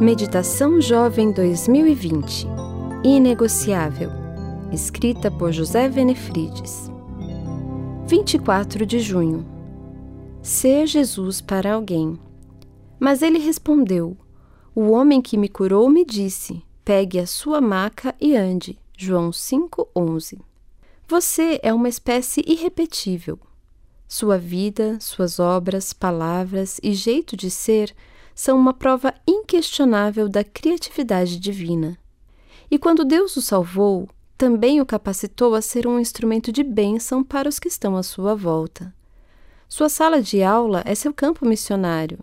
Meditação Jovem 2020 Inegociável Escrita por José Venefrides 24 de junho Ser Jesus para alguém. Mas ele respondeu: O homem que me curou me disse: Pegue a sua maca e ande. João 5:11. Você é uma espécie irrepetível. Sua vida, suas obras, palavras e jeito de ser são uma prova inquestionável da criatividade divina. E quando Deus o salvou, também o capacitou a ser um instrumento de bênção para os que estão à sua volta. Sua sala de aula é seu campo missionário.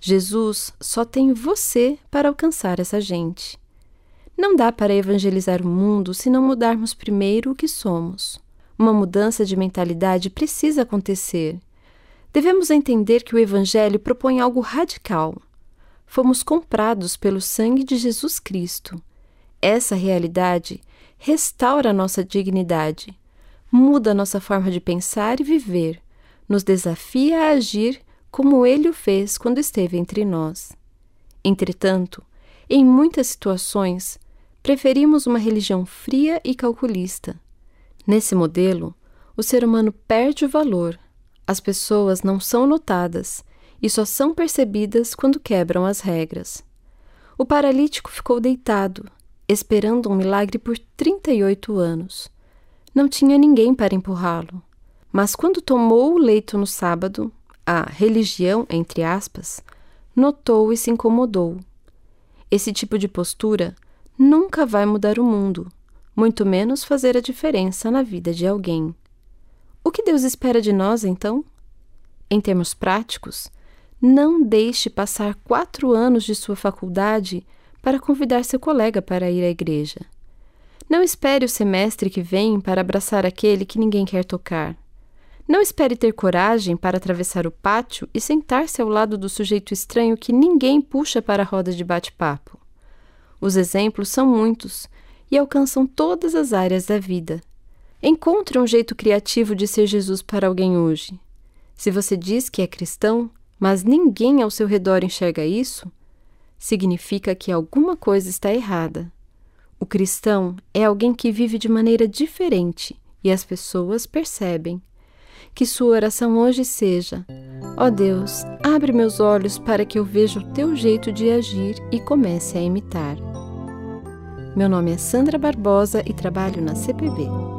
Jesus só tem você para alcançar essa gente. Não dá para evangelizar o mundo se não mudarmos primeiro o que somos. Uma mudança de mentalidade precisa acontecer. Devemos entender que o Evangelho propõe algo radical fomos comprados pelo sangue de Jesus Cristo. Essa realidade restaura nossa dignidade, muda nossa forma de pensar e viver, nos desafia a agir como ele o fez quando esteve entre nós. Entretanto, em muitas situações, preferimos uma religião fria e calculista. Nesse modelo, o ser humano perde o valor, as pessoas não são notadas e só são percebidas quando quebram as regras. O paralítico ficou deitado, esperando um milagre por 38 anos. Não tinha ninguém para empurrá-lo. Mas quando tomou o leito no sábado, a religião, entre aspas, notou e se incomodou. Esse tipo de postura nunca vai mudar o mundo, muito menos fazer a diferença na vida de alguém. O que Deus espera de nós, então? Em termos práticos, não deixe passar quatro anos de sua faculdade para convidar seu colega para ir à igreja. Não espere o semestre que vem para abraçar aquele que ninguém quer tocar. Não espere ter coragem para atravessar o pátio e sentar-se ao lado do sujeito estranho que ninguém puxa para a roda de bate-papo. Os exemplos são muitos e alcançam todas as áreas da vida. Encontre um jeito criativo de ser Jesus para alguém hoje. Se você diz que é cristão, mas ninguém ao seu redor enxerga isso, significa que alguma coisa está errada. O cristão é alguém que vive de maneira diferente e as pessoas percebem. Que sua oração hoje seja: Ó oh Deus, abre meus olhos para que eu veja o teu jeito de agir e comece a imitar. Meu nome é Sandra Barbosa e trabalho na CPB.